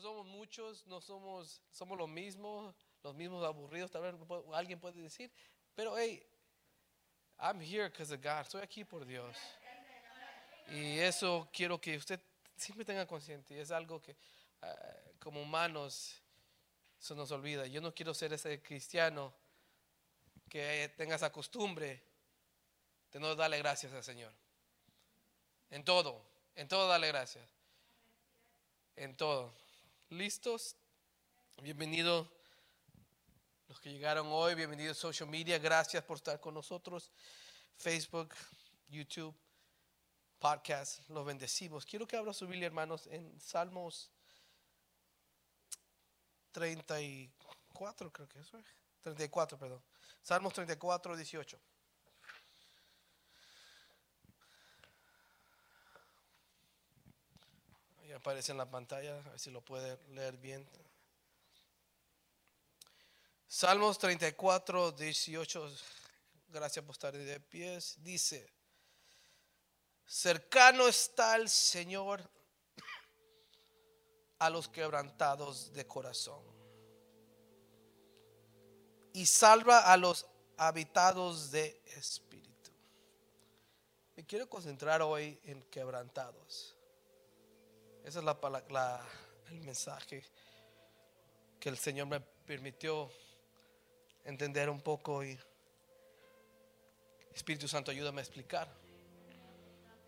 Somos muchos, no somos, somos los mismos, los mismos aburridos, tal vez alguien puede decir, pero hey, I'm here because of God, estoy aquí por Dios. Y eso quiero que usted siempre tenga consciente, es algo que ah, como humanos se nos olvida. Yo no quiero ser ese cristiano que tenga esa costumbre de no darle gracias al Señor. En todo, en todo darle gracias. En todo. ¿Listos? Bienvenido los que llegaron hoy, bienvenidos a social media, gracias por estar con nosotros. Facebook, YouTube, podcast, los bendecimos. Quiero que abra su Biblia, hermanos, en Salmos 34, creo que es, 34, perdón. Salmos 34, 18. Ahí aparece en la pantalla, a ver si lo puede leer bien. Salmos 34, 18. Gracias por estar de pies. Dice, cercano está el Señor a los quebrantados de corazón y salva a los habitados de espíritu. Me quiero concentrar hoy en quebrantados. Ese es la, el mensaje que el Señor me permitió entender un poco y Espíritu Santo, ayúdame a explicar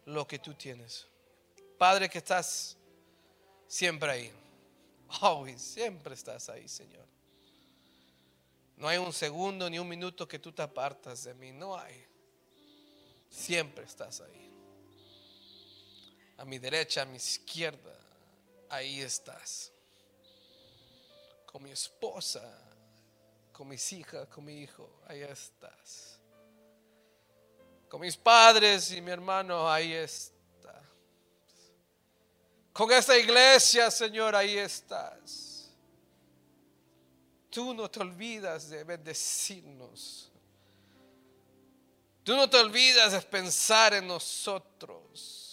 lo que tú tienes. Padre que estás siempre ahí. Always, siempre estás ahí, Señor. No hay un segundo ni un minuto que tú te apartas de mí. No hay. Siempre estás ahí. A mi derecha, a mi izquierda, ahí estás. Con mi esposa, con mis hijas, con mi hijo, ahí estás. Con mis padres y mi hermano, ahí estás con esta iglesia, Señor, ahí estás. Tú no te olvidas de bendecirnos. Tú no te olvidas de pensar en nosotros.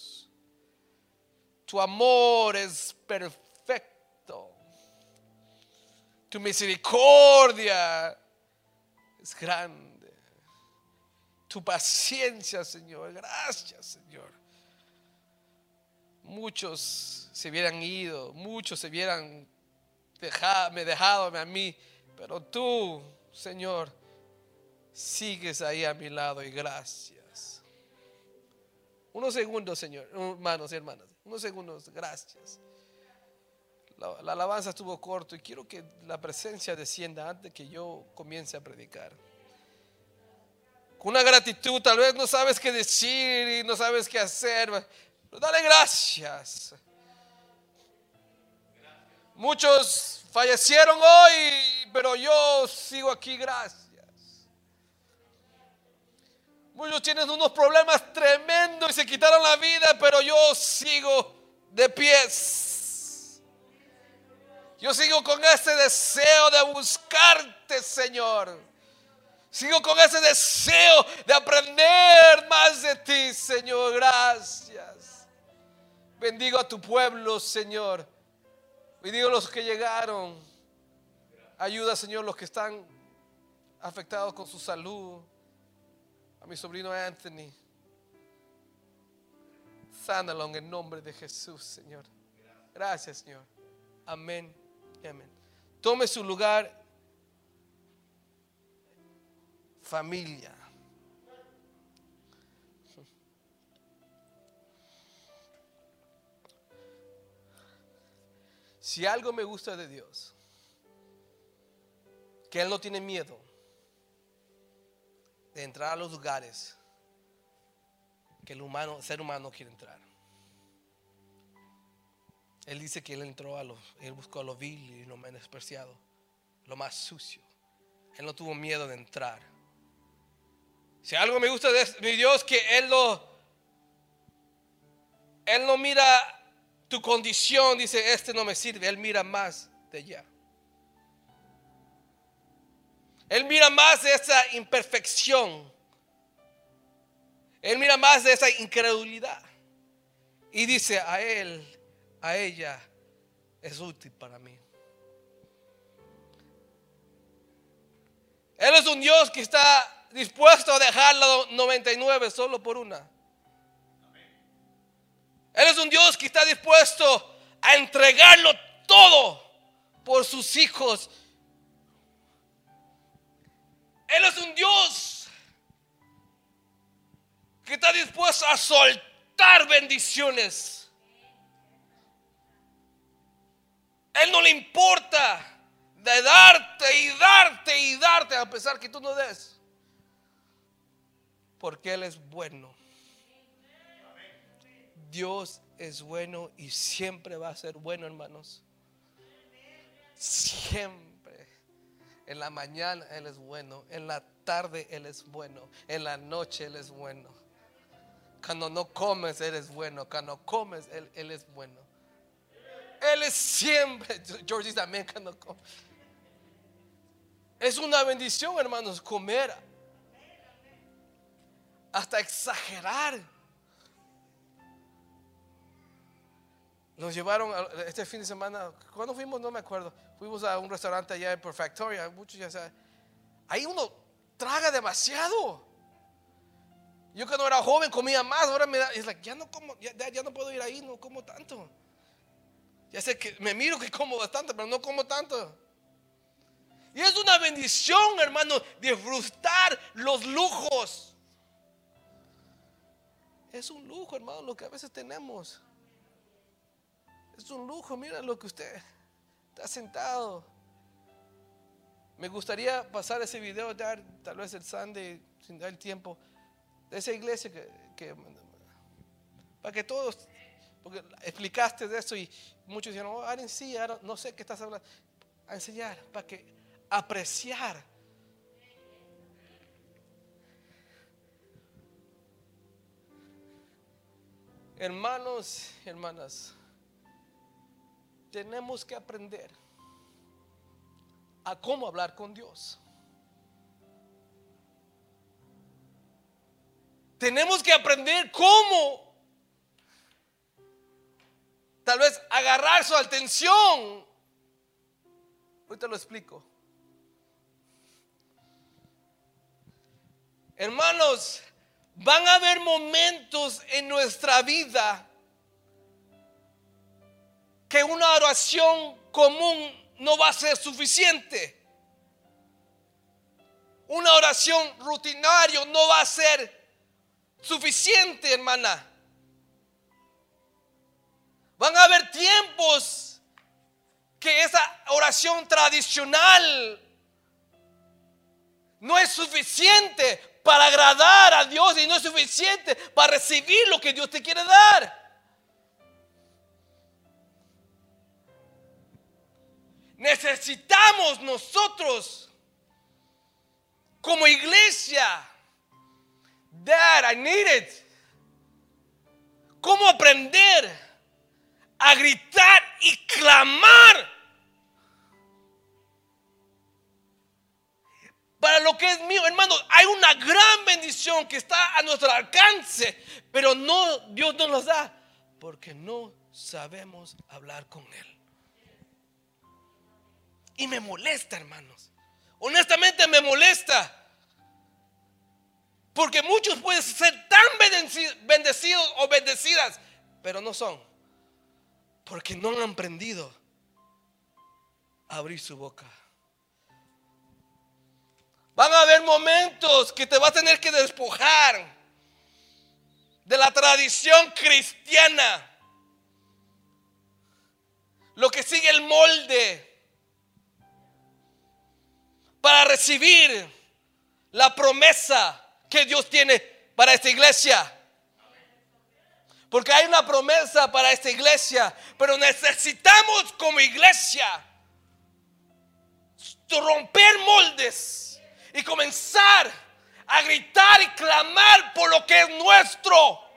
Tu amor es perfecto. Tu misericordia es grande. Tu paciencia, Señor. Gracias, Señor muchos se hubieran ido, muchos se hubieran dejado, me dejado a mí, pero tú, Señor, sigues ahí a mi lado y gracias. Unos segundos, Señor, hermanos y hermanas, unos segundos, gracias. La, la, alabanza estuvo corto y quiero que la presencia descienda antes que yo comience a predicar. Con una gratitud, tal vez no sabes qué decir y no sabes qué hacer, Dale gracias. Muchos fallecieron hoy, pero yo sigo aquí, gracias. Muchos tienen unos problemas tremendos y se quitaron la vida, pero yo sigo de pies. Yo sigo con ese deseo de buscarte, Señor. Sigo con ese deseo de aprender más de ti, Señor. Gracias. Bendigo a tu pueblo, Señor. Bendigo a los que llegaron. Ayuda, Señor, los que están afectados con su salud. A mi sobrino Anthony. Sánalo en el nombre de Jesús, Señor. Gracias, Señor. Amén y amén. Tome su lugar, familia. Si algo me gusta de Dios, que Él no tiene miedo de entrar a los lugares que el humano, ser humano quiere entrar. Él dice que Él entró a los, Él buscó a lo vil y lo menospreciado, lo más sucio. Él no tuvo miedo de entrar. Si algo me gusta de mi Dios, que Él no, Él no mira tu condición, dice, este no me sirve. Él mira más de allá. Él mira más de esa imperfección. Él mira más de esa incredulidad. Y dice a él, a ella, es útil para mí. Él es un Dios que está dispuesto a dejar la 99 solo por una. Él es un Dios que está dispuesto a entregarlo todo por sus hijos. Él es un Dios que está dispuesto a soltar bendiciones. Él no le importa de darte y darte y darte a pesar que tú no des. Porque Él es bueno. Dios es bueno y siempre va a ser bueno, hermanos. Siempre. En la mañana Él es bueno. En la tarde Él es bueno. En la noche Él es bueno. Cuando no comes Él es bueno. Cuando comes Él, él es bueno. Él es siempre. George también cuando come. Es una bendición, hermanos, comer hasta exagerar. Nos llevaron este fin de semana, cuando fuimos no me acuerdo, fuimos a un restaurante allá en Perfectoria, muchos ya saben. Ahí uno traga demasiado. Yo cuando era joven comía más, ahora me da, es like, ya no como, ya, ya no puedo ir ahí, no como tanto. Ya sé que me miro que como bastante, pero no como tanto. Y es una bendición, hermano, disfrutar los lujos. Es un lujo, hermano, lo que a veces tenemos. Es un lujo, mira lo que usted está sentado. Me gustaría pasar ese video, dar tal vez el Sunday, sin dar el tiempo, de esa iglesia que, para que todos, porque explicaste de eso y muchos dijeron, oh, Aaron, sí, no sé qué estás hablando, a enseñar, para que apreciar. Hermanos hermanas, tenemos que aprender a cómo hablar con Dios. Tenemos que aprender cómo tal vez agarrar su atención. Ahorita lo explico. Hermanos, van a haber momentos en nuestra vida que una oración común no va a ser suficiente. Una oración rutinaria no va a ser suficiente, hermana. Van a haber tiempos que esa oración tradicional no es suficiente para agradar a Dios y no es suficiente para recibir lo que Dios te quiere dar. Necesitamos nosotros como iglesia, Dad, I need it. ¿Cómo aprender a gritar y clamar para lo que es mío. Hermano, hay una gran bendición que está a nuestro alcance, pero no Dios no nos da porque no sabemos hablar con él. Y me molesta, hermanos. Honestamente me molesta. Porque muchos pueden ser tan bendecidos o bendecidas, pero no son. Porque no han aprendido a abrir su boca. Van a haber momentos que te vas a tener que despojar de la tradición cristiana. Lo que sigue el molde recibir la promesa que Dios tiene para esta iglesia. Porque hay una promesa para esta iglesia, pero necesitamos como iglesia romper moldes y comenzar a gritar y clamar por lo que es nuestro.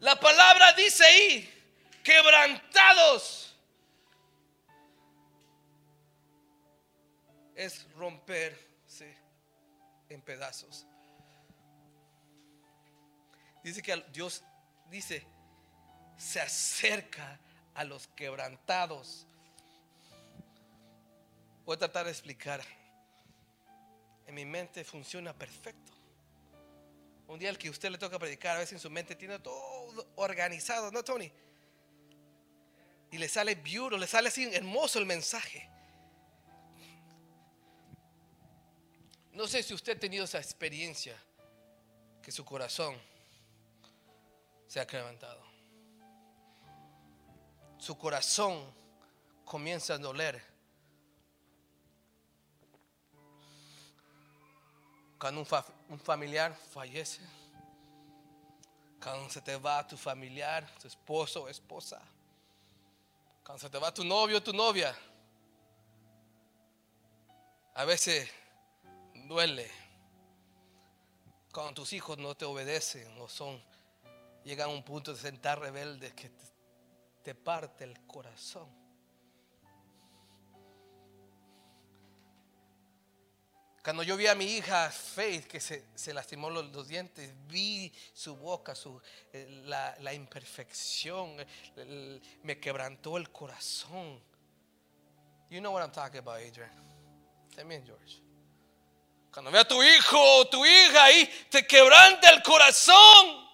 La palabra dice ahí, quebrantados. Es romperse en pedazos. Dice que Dios dice, se acerca a los quebrantados. Voy a tratar de explicar. En mi mente funciona perfecto. Un día al que usted le toca predicar, a veces en su mente tiene todo organizado, ¿no, Tony? Y le sale beautiful, le sale así hermoso el mensaje. No sé si usted ha tenido esa experiencia que su corazón se ha levantado. Su corazón comienza a doler. Cuando un, familiar fallece, cuando se te va tu familiar, tu esposo o esposa, cuando se te va tu novio o tu novia, a veces duele. Cuando tus hijos no te obedecen o son, llegan a un punto de sentar rebelde que te, parte el corazón. Cuando yo vi a mi hija Faith que se, lastimó los, dientes, vi su boca, su, eh, la, imperfección, me quebrantó el corazón. You know what I'm talking about, Adrian. También, George. Cuando ve a tu hijo o tu hija ahí, te quebranta el corazón.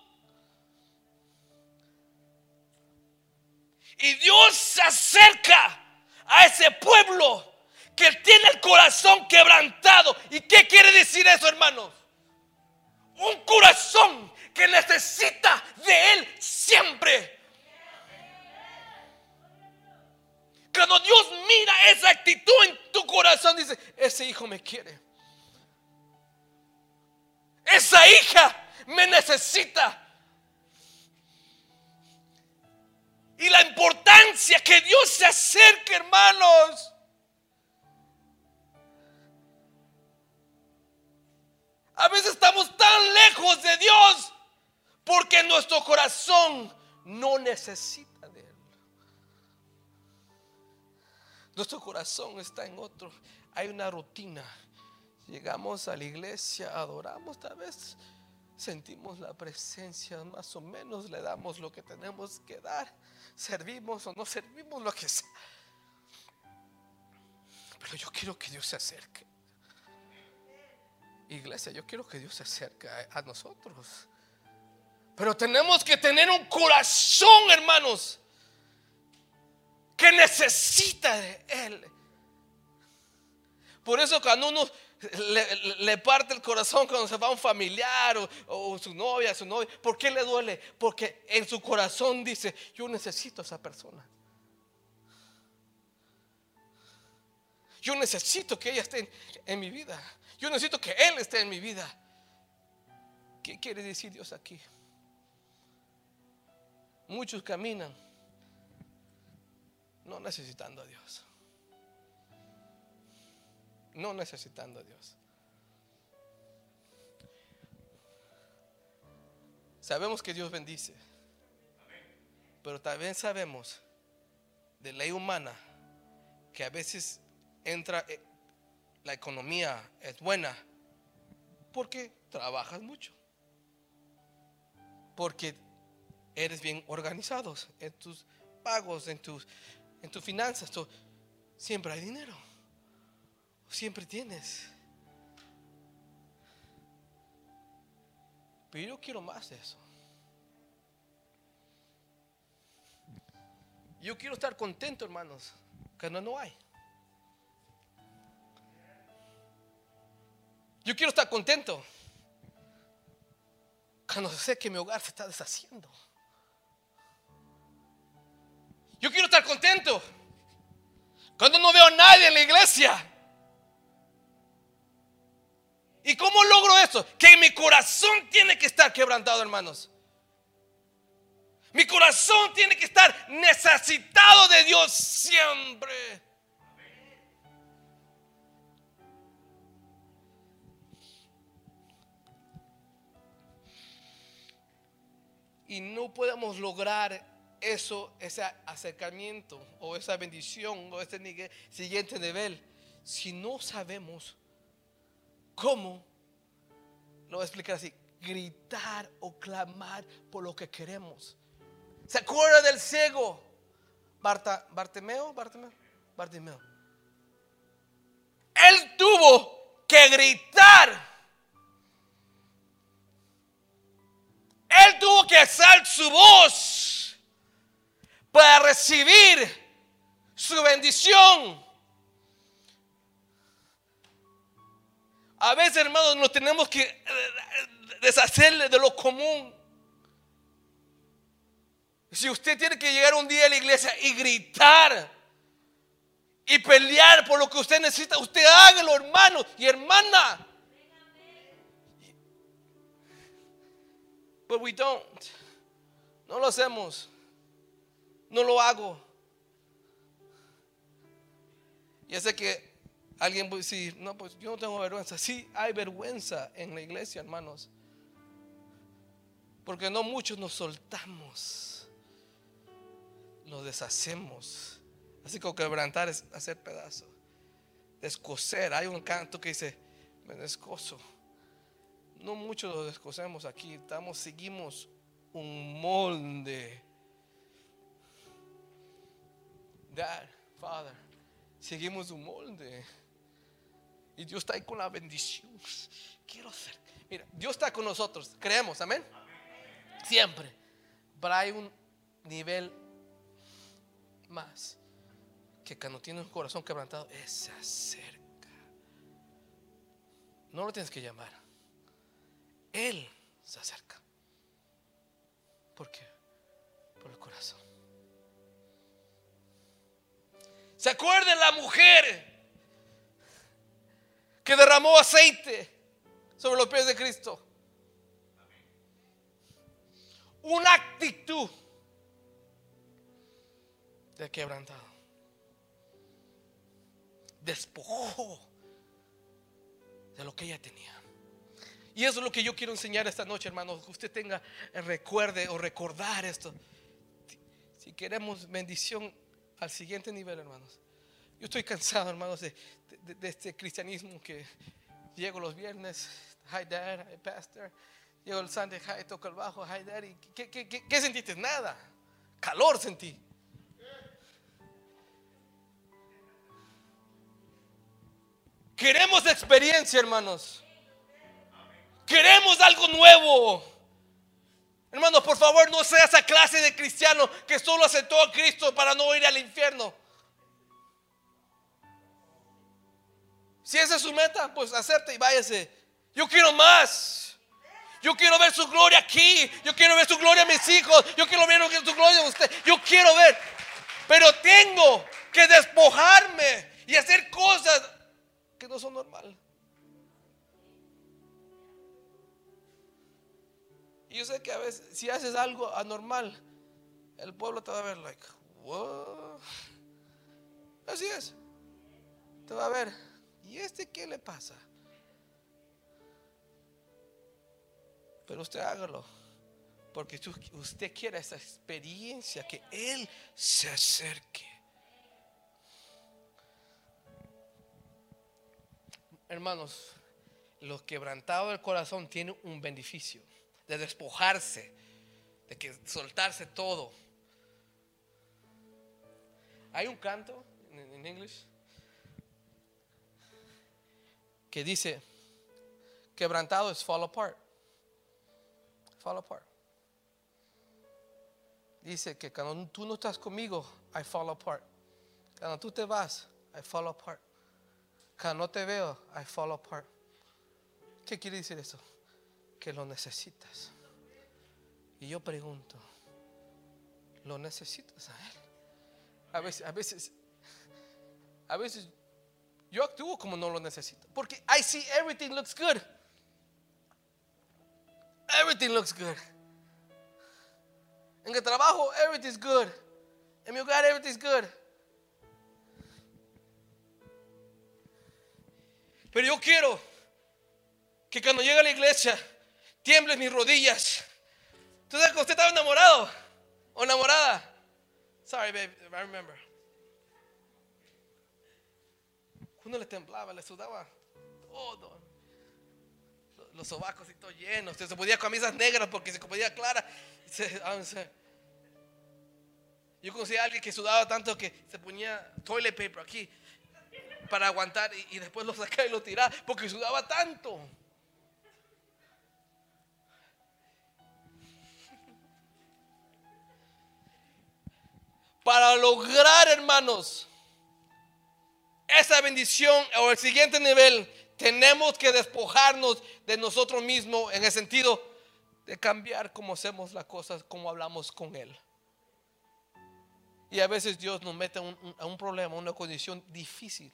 Y Dios se acerca a ese pueblo que tiene el corazón quebrantado. ¿Y qué quiere decir eso, hermanos? Un corazón que necesita de Él siempre. Cuando Dios mira esa actitud en tu corazón, dice, ese hijo me quiere. Esa hija me necesita. Y la importancia que Dios se acerque, hermanos. A veces estamos tan lejos de Dios porque nuestro corazón no necesita de Él. Nuestro corazón está en otro. Hay una rutina Llegamos a la iglesia, adoramos, tal vez sentimos la presencia, más o menos le damos lo que tenemos que dar, servimos o no servimos, lo que sea. Pero yo quiero que Dios se acerque. Iglesia, yo quiero que Dios se acerque a, nosotros. Pero tenemos que tener un corazón, hermanos, que necesita de Él. Por eso cuando uno le, parte el corazón cuando se va un familiar o, su novia, su novia. ¿Por qué le duele? Porque en su corazón dice, yo necesito a esa persona. Yo necesito que ella esté en, mi vida. Yo necesito que Él esté en mi vida. ¿Qué quiere decir Dios aquí? Muchos caminan no necesitando a Dios no necesitando a Dios. Sabemos que Dios bendice, pero también sabemos de ley humana que a veces entra la economía es buena porque trabajas mucho, porque eres bien organizado en tus pagos, en tus, en tus finanzas, siempre hay dinero. Siempre tienes. Pero yo quiero más de eso. Yo quiero estar contento, hermanos, cuando no hay. Yo quiero estar contento cuando sé que mi hogar se está deshaciendo. Yo quiero estar contento cuando no veo a nadie en la iglesia. ¿Y cómo logro eso? Que mi corazón tiene que estar quebrantado, hermanos. Mi corazón tiene que estar necesitado de Dios siempre. Y no podemos lograr eso, ese acercamiento o esa bendición o ese siguiente nivel si no sabemos ¿Cómo? Lo voy a explicar así. gritar o clamar por lo que queremos. ¿Se acuerda del ciego? Barta, Bartimeo, Bartimeo, Bartimeo. Él tuvo que gritar. Él tuvo que alzar su voz para recibir su bendición. A veces, hermanos, nos tenemos que eh, deshacerle de lo común. Si usted tiene que llegar un día a la iglesia y gritar y pelear por lo que usted necesita, usted hágalo, hermano y hermana. But we don't. No lo hacemos. No lo hago. Ya sé que alguien puede decir, no, pues yo no tengo vergüenza. Sí, hay vergüenza en la iglesia, hermanos. Porque no muchos nos soltamos. Nos deshacemos. Así como quebrantar es hacer pedazo. Descoser. Hay un canto que dice, me descoso. No muchos lo descosemos aquí. Estamos, seguimos un molde. Dad, Father, seguimos un molde. Y Dios está ahí con la bendición. Quiero ser. Mira, Dios está con nosotros. Creemos, amén. Siempre. Pero hay un nivel más. Que cuando tiene un corazón quebrantado, Él se acerca. No lo tienes que llamar. Él se acerca. ¿Por qué? Por el corazón. ¿Se acuerdan la mujer que derramó aceite sobre los pies de Cristo? Una actitud de quebrantado. Despojó de lo que ella tenía. Y eso es lo que yo quiero enseñar esta noche, hermanos. Que usted tenga, eh, recuerde o recordar esto. Si queremos bendición al siguiente nivel, hermanos. Yo estoy cansado, hermanos, de, este cristianismo que llego los viernes, hi dad, hi pastor. Llego el Sunday, hi, toco el bajo, hi daddy. ¿Qué, qué, qué sentiste? Nada. Calor sentí. Queremos experiencia, hermanos. Queremos algo nuevo. Hermanos, por favor, no sea esa clase de cristiano que solo aceptó a Cristo para no ir al infierno. Si esa es su meta, pues acepte y váyase. Yo quiero más. Yo quiero ver su gloria aquí. Yo quiero ver su gloria a mis hijos. Yo quiero ver su gloria a usted. Yo quiero ver. Pero tengo que despojarme y hacer cosas que no son normales. Yo sé que a veces, si haces algo anormal, el pueblo te va a ver, like, what? Así es. Te va a ver, ¿y este qué le pasa? Pero usted hágalo. Porque usted quiere esa experiencia, que Él se acerque. Hermanos, los quebrantados del corazón tienen un beneficio de despojarse, de que soltarse todo. Hay un canto en inglés que dice, quebrantado es fall apart. Fall apart. Dice que cuando tú no estás conmigo, I fall apart. Cuando tú te vas, I fall apart. Cuando no te veo, I fall apart. ¿Qué quiere decir eso? Que lo necesitas. Y yo pregunto, ¿lo necesitas a Él? A veces, a veces, a veces yo actúo como no lo necesito. Porque I see everything looks good. Everything looks good. En el trabajo, everything's good. En mi hogar, everything's good. Pero yo quiero que cuando llegue a la iglesia, tiemble mis rodillas. ¿Tú que usted estaba enamorado o enamorada? Sorry, babe, I remember. Uno le temblaba, le sudaba todo. los sobacos y todo llenos. Se podía camisas negras porque se podía clara. Ah, yo conocí a alguien que sudaba tanto que se ponía toilet paper aquí para aguantar y, después lo sacaba y lo tiraba porque sudaba tanto. Para lograr, hermanos, esa bendición o el siguiente nivel, tenemos que despojarnos de nosotros mismos en el sentido de cambiar cómo hacemos las cosas, cómo hablamos con Él. Y a veces Dios nos mete a un problema, a una condición difícil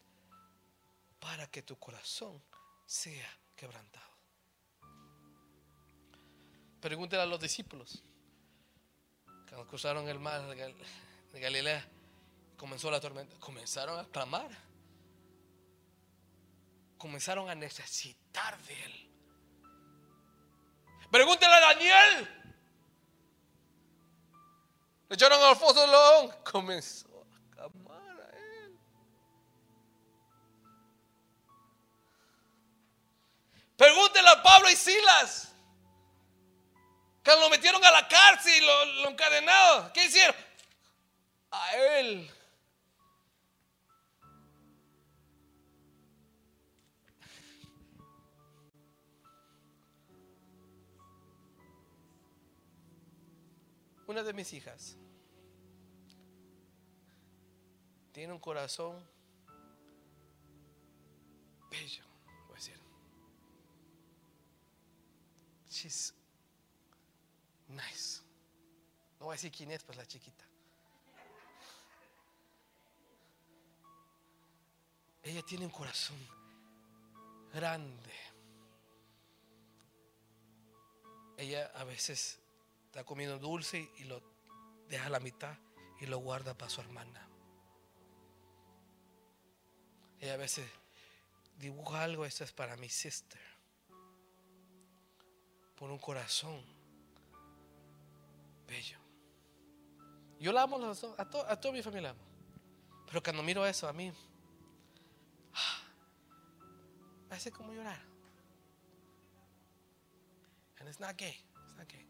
para que tu corazón sea quebrantado. Pregúntale a los discípulos. Cuando cruzaron el mar de Galilea, comenzó la tormenta. Comenzaron a clamar. Comenzaron a necesitar de Él. Pregúntale a Daniel. Le echaron al foso león. Comenzó a clamar a Él. Pregúntale a Pablo y Silas. Que lo metieron a la cárcel y lo, lo encadenaron. ¿Qué hicieron? A Él. Una de mis hijas tiene un corazón bello, voy a decir. She's nice. No voy a decir quién es, pues la chiquita. Ella tiene un corazón grande. Ella a veces está comiendo dulce y lo deja a la mitad y lo guarda para su hermana. Ella a veces dibuja algo, esto es para mi sister. Por un corazón bello. Yo la amo a, toda mi familia. amo. Pero cuando miro eso, a mí, parece como llorar. And it's not gay. It's not gay.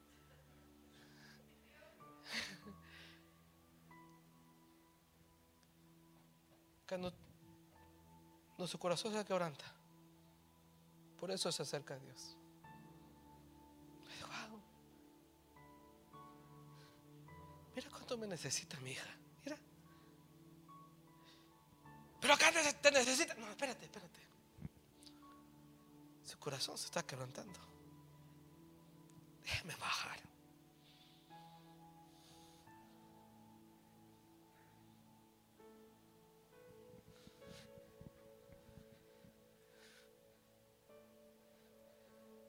Cuando nuestro corazón se quebranta, por eso se acerca a Dios. Mira cuánto me necesita mi hija. Mira. Pero acá te necesita. No, espérate, espérate. Corazón se está quebrantando. Déjame bajar.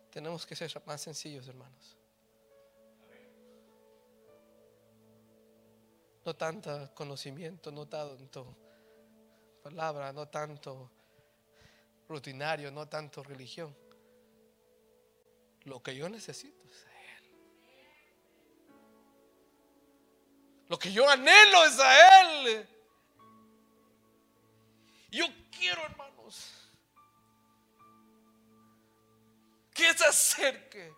Tenemos que ser más sencillos, hermanos. No tanto conocimiento, no tanto palabra, no tanto rutinario, no tanto religión. Lo que yo necesito es a Él. Lo que yo anhelo es a Él. Yo quiero, hermanos que se acerque.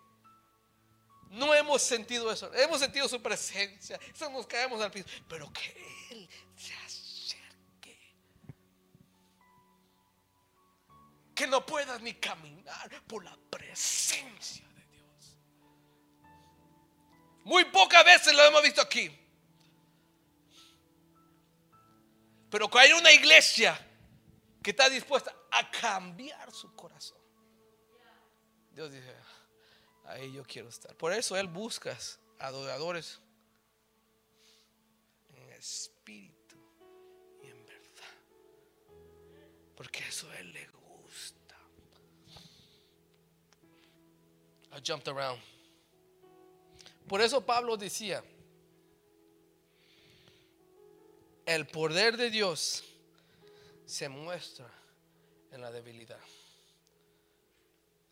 No hemos sentido eso. Hemos sentido su presencia. Eso nos caemos al piso. Pero que Él se Que no puedas ni caminar por la presencia de Dios. Muy pocas veces lo hemos visto aquí. Pero que hay una iglesia que está dispuesta a cambiar su corazón. Dios dice, ahí yo quiero estar. Por eso Él busca adoradores en espíritu y en verdad. Porque eso Él le I jumped around. Por eso Pablo decía, el poder de Dios se muestra en la debilidad.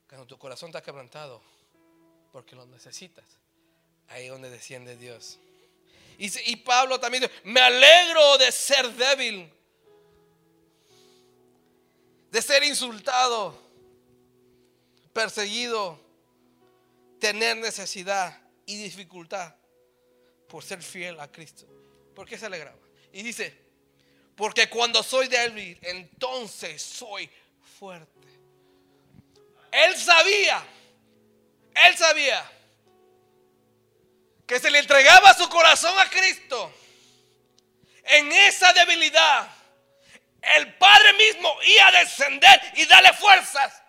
Cuando tu corazón está quebrantado, porque lo necesitas, ahí es donde desciende Dios. Y, Pablo también me alegro de ser débil, de ser insultado, perseguido, tener necesidad y dificultad por ser fiel a Cristo. ¿Por qué se alegraba? Y dice, porque cuando soy débil, entonces soy fuerte. Él sabía, él sabía que se le entregaba su corazón a Cristo. En esa debilidad, el Padre mismo iba a descender y darle fuerzas.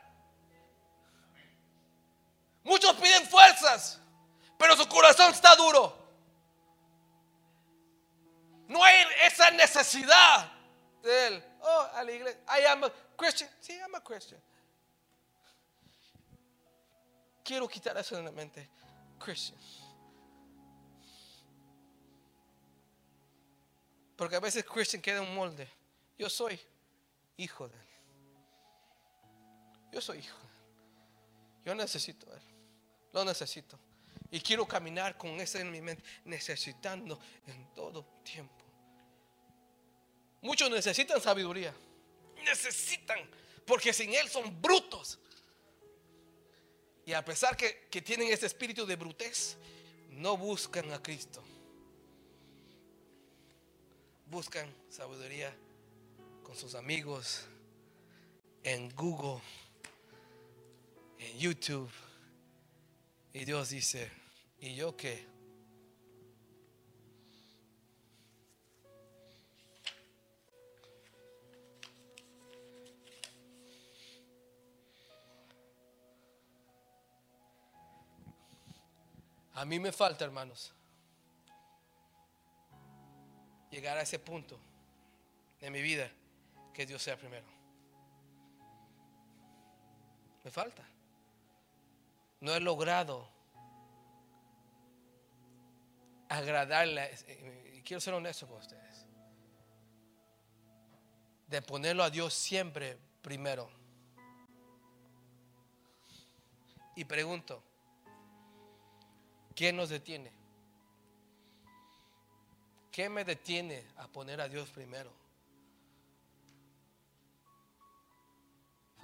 Muchos piden fuerzas, pero su corazón está duro. No hay esa necesidad de él. Oh, a la iglesia. I am a Christian. Sí, I'm a Christian. Quiero quitar eso de la mente. Christian. Porque a veces Christian queda en un molde. Yo soy hijo de él. Yo soy hijo de él. Yo necesito a él. Lo necesito. Y quiero caminar con ese en mi mente, necesitando en todo tiempo. Muchos necesitan sabiduría. Necesitan, porque sin Él son brutos. Y a pesar que, que tienen ese espíritu de brutez, no buscan a Cristo. Buscan sabiduría con sus amigos en Google, en YouTube. Y Dios dice, ¿y yo qué? A mí me falta, hermanos, llegar a ese punto de mi vida que Dios sea primero. Me falta. No he logrado agradarle. Y quiero ser honesto con ustedes. De ponerlo a Dios siempre primero. Y pregunto, ¿quién nos detiene? ¿Qué me detiene a poner a Dios primero?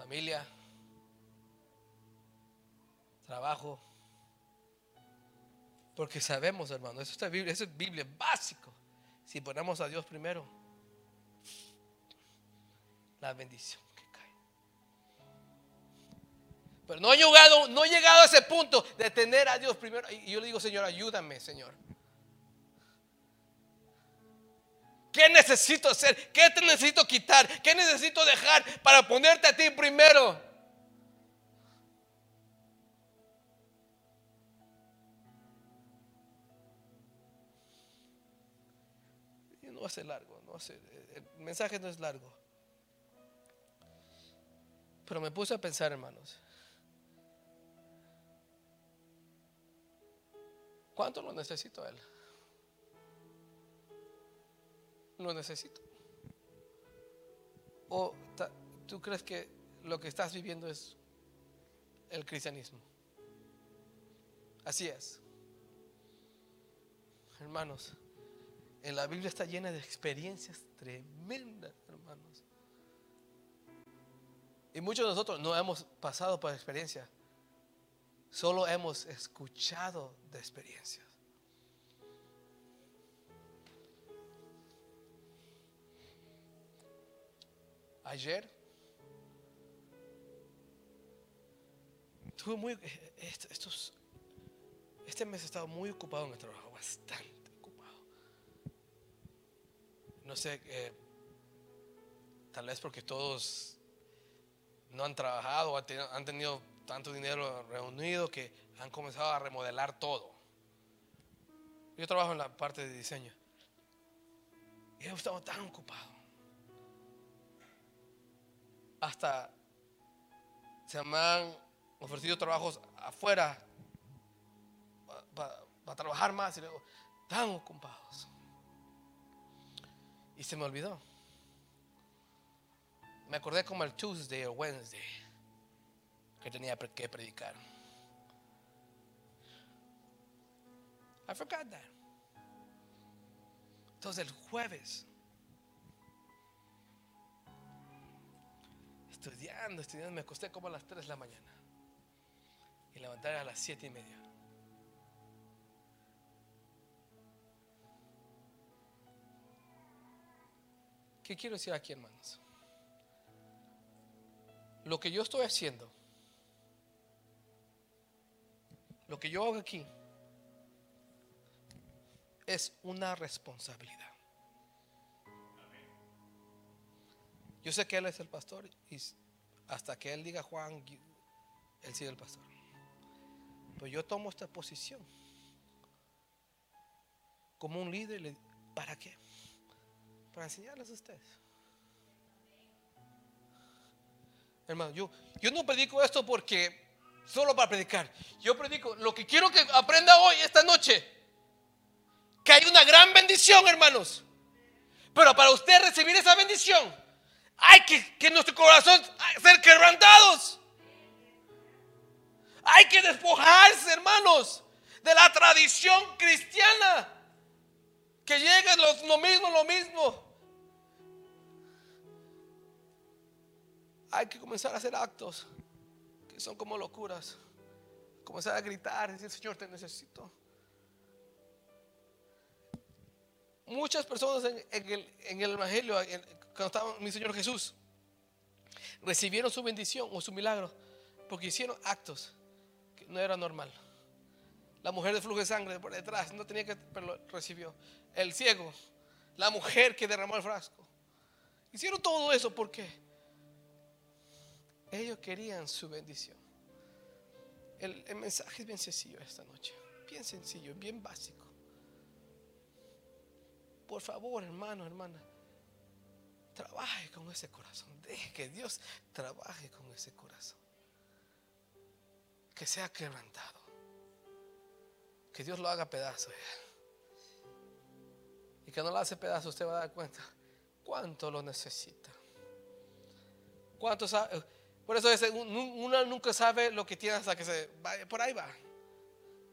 Familia, trabajo. Porque sabemos, hermano, eso, es Biblia, eso es Biblia básico. Si ponemos a Dios primero, la bendición que cae. Pero no he llegado, no he llegado a ese punto de tener a Dios primero. Y yo le digo, Señor, ayúdame, Señor. Necesito hacer? ¿Qué te necesito quitar? ¿Qué necesito dejar para ponerte a ti primero? no va a ser largo, no el mensaje no es largo. Pero me puse a pensar, hermanos, ¿cuánto lo necesito a Él? Lo necesito. ¿O tú crees que lo que estás viviendo es el cristianismo? Así es. Hermanos, en la Biblia está llena de experiencias tremendas, hermanos. Y muchos de nosotros no hemos pasado por experiencia, solo hemos escuchado de experiencias. Ayer tuve muy estos este mes he estado muy ocupado en el trabajo, bastante. No sé, eh, tal vez porque todos no han trabajado, han tenido tanto dinero reunido que han comenzado a remodelar todo. Yo trabajo en la parte de diseño. Y he estado tan ocupado. Hasta se me han ofrecido trabajos afuera para trabajar más y luego tan ocupados. Y se me olvidó. Me acordé como el Tuesday o Wednesday que tenía que predicar. I forgot that. Entonces el jueves, estudiando, estudiando, me acosté como a las 3 de la mañana. y levantar a las siete y media. ¿Qué quiero decir aquí, hermanos? Lo que yo estoy haciendo, lo que yo hago aquí, es una responsabilidad. Yo sé que Él es el pastor y hasta que Él diga Juan, Él sigue el pastor. Pero yo tomo esta posición como un líder. ¿Para qué? Para enseñarles a ustedes. Hermano, yo, yo no predico esto porque solo para predicar. Yo predico lo que quiero que aprenda hoy, esta noche. Que hay una gran bendición, hermanos. Pero para usted recibir esa bendición, hay que, que nuestro corazón ser quebrantados. Hay que despojarse, hermanos, de la tradición cristiana. Que llegue lo, mismo, lo mismo. Hay que comenzar a hacer actos que son como locuras. Comenzar a gritar, decir, Señor, te necesito. Muchas personas en, el, Evangelio, cuando estaba mi Señor Jesús, recibieron su bendición o su milagro porque hicieron actos que no era normal. La mujer de flujo de sangre por detrás no tenía que, pero lo recibió. El ciego, la mujer que derramó el frasco. Hicieron todo eso porque ellos querían su bendición. El mensaje es bien sencillo esta noche, bien sencillo, bien básico. Por favor, hermano, hermana, trabaje con ese corazón. Deje que Dios trabaje con ese corazón. Que sea quebrantado. Que Dios lo haga pedazo. Y que no lo hace pedazo, usted va a dar cuenta cuánto lo necesita. Cuánto sabe. Por eso uno nunca sabe lo que tiene hasta que se vaya. Por ahí va.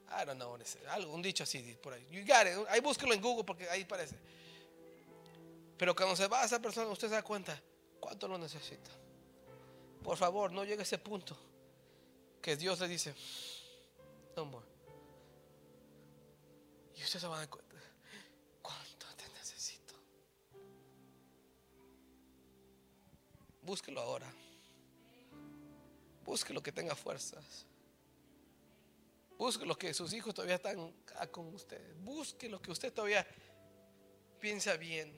I don't know. Algo, un dicho así por ahí. You got it. Ahí búsquelo en Google porque ahí parece. Pero cuando se va a esa persona, usted se da cuenta cuánto lo necesita. Por favor, no llegue a ese punto que Dios le dice, no more. Y usted se va a dar cuenta cuánto te necesito. Búsquelo ahora. Búsquelo que tenga fuerzas. Busque lo que sus hijos todavía están con usted. Busque lo que usted todavía piensa bien.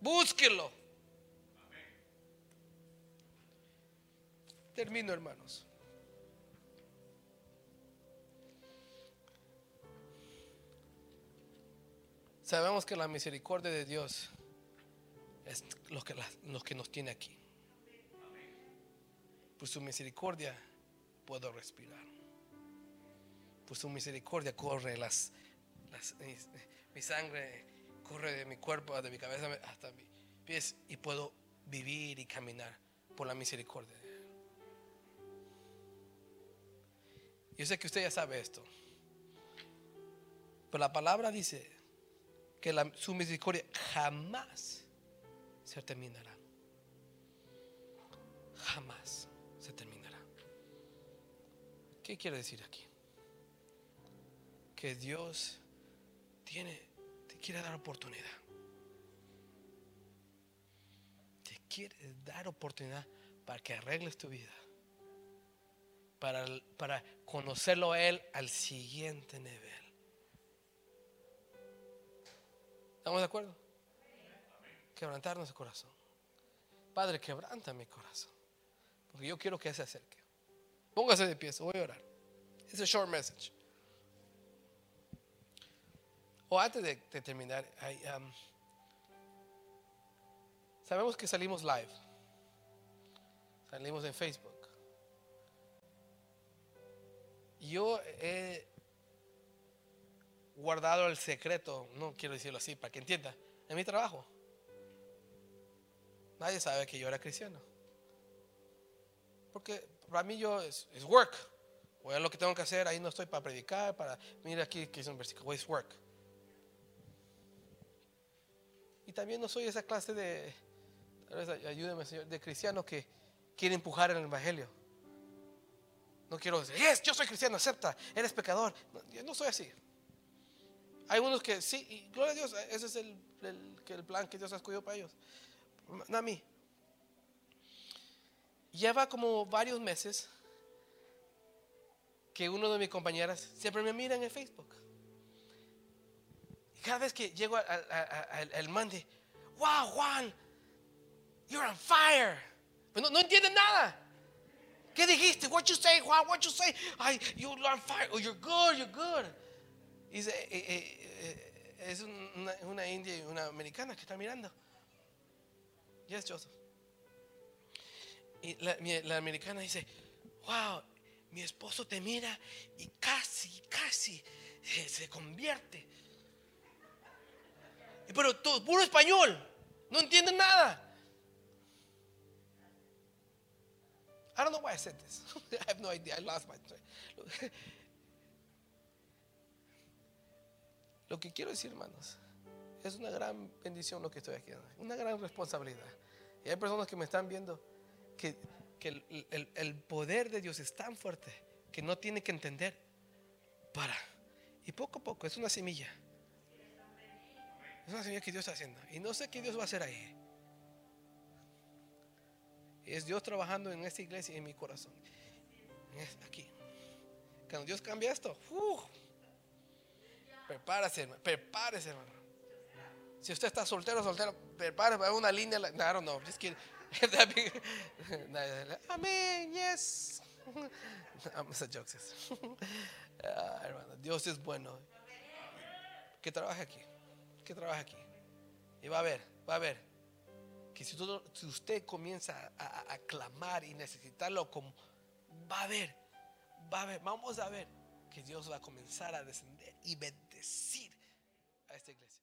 Búsquelo. Termino, hermanos. Sabemos que la misericordia de Dios es que, lo que nos tiene aquí. Por su misericordia puedo respirar. Por su misericordia corre las, mi sangre corre de mi cuerpo, de mi cabeza hasta mis pies y puedo vivir y caminar por la misericordia. Yo sé que usted ya sabe esto, pero la palabra dice que su misericordia jamás se terminará. Jamás se terminará. ¿Qué quiere decir aquí? Que Dios tiene quiere dar oportunidad. Te quiere dar oportunidad para que arregles tu vida. Para, para conocerlo a Él al siguiente nivel. ¿Estamos de acuerdo? Quebrantar nuestro corazón. Padre, quebranta mi corazón. Porque yo quiero que se acerque. Póngase de pie, voy a orar. Es un short message. O antes de, terminar, sabemos que salimos live. Salimos en Facebook. Yo he guardado el secreto, no quiero decirlo así, para que entienda, en mi trabajo. Nadie sabe que yo era cristiano. Porque para mí yo es, work. Voy a lo que tengo que hacer, ahí no estoy para predicar, para, mira aquí que es un versículo, es work. Y también no soy esa clase de, ayúdeme Señor, de cristiano que quiere empujar el Evangelio. No quiero decir, yes, yo soy cristiano, acepta, eres pecador. No, yo no soy así. Hay unos que sí, y gloria a Dios, ese es el, el, el plan que Dios ha escogido para ellos. No a mí. Lleva como varios meses que uno de mis compañeras siempre me mira en Facebook. Cada vez que llego al, al, al Monday, wow, Juan, you're on fire. Pero no, no entienden nada. ¿Qué dijiste? What you say, Juan? What you say? Ay, you're on fire. Oh, you're good, you're good. Y dice, eh, eh, eh, es una, una, india y una americana que está mirando. Yes, Joseph. Y la, la americana dice, wow, mi esposo te mira y casi, casi se, se convierte. Pero todo, puro español, no entienden nada. I don't know why I said this. I have no idea. I lost my Lo que quiero decir, hermanos, es una gran bendición lo que estoy aquí, una gran responsabilidad. Y hay personas que me están viendo que, que el, el, el, poder de Dios es tan fuerte que no tiene que entender para. Y poco a poco, es una semilla. Es una semilla que Dios está haciendo. Y no sé qué Dios va a hacer ahí. Es Dios trabajando en esta iglesia y en mi corazón. Aquí. Cuando Dios cambia esto, uh, prepárese, hermano, prepárese, hermano. Si usted está soltero, soltero, prepárese una línea. I don't know, just kidding. Amén, yes. A ah, Dios es bueno. Que trabaje aquí, que trabaje aquí. Y va a ver, va a ver que si, todo, si usted comienza a, a, clamar y necesitarlo, como, va a ver, va a ver, vamos a ver que Dios va a comenzar a descender y bendecir a esta iglesia.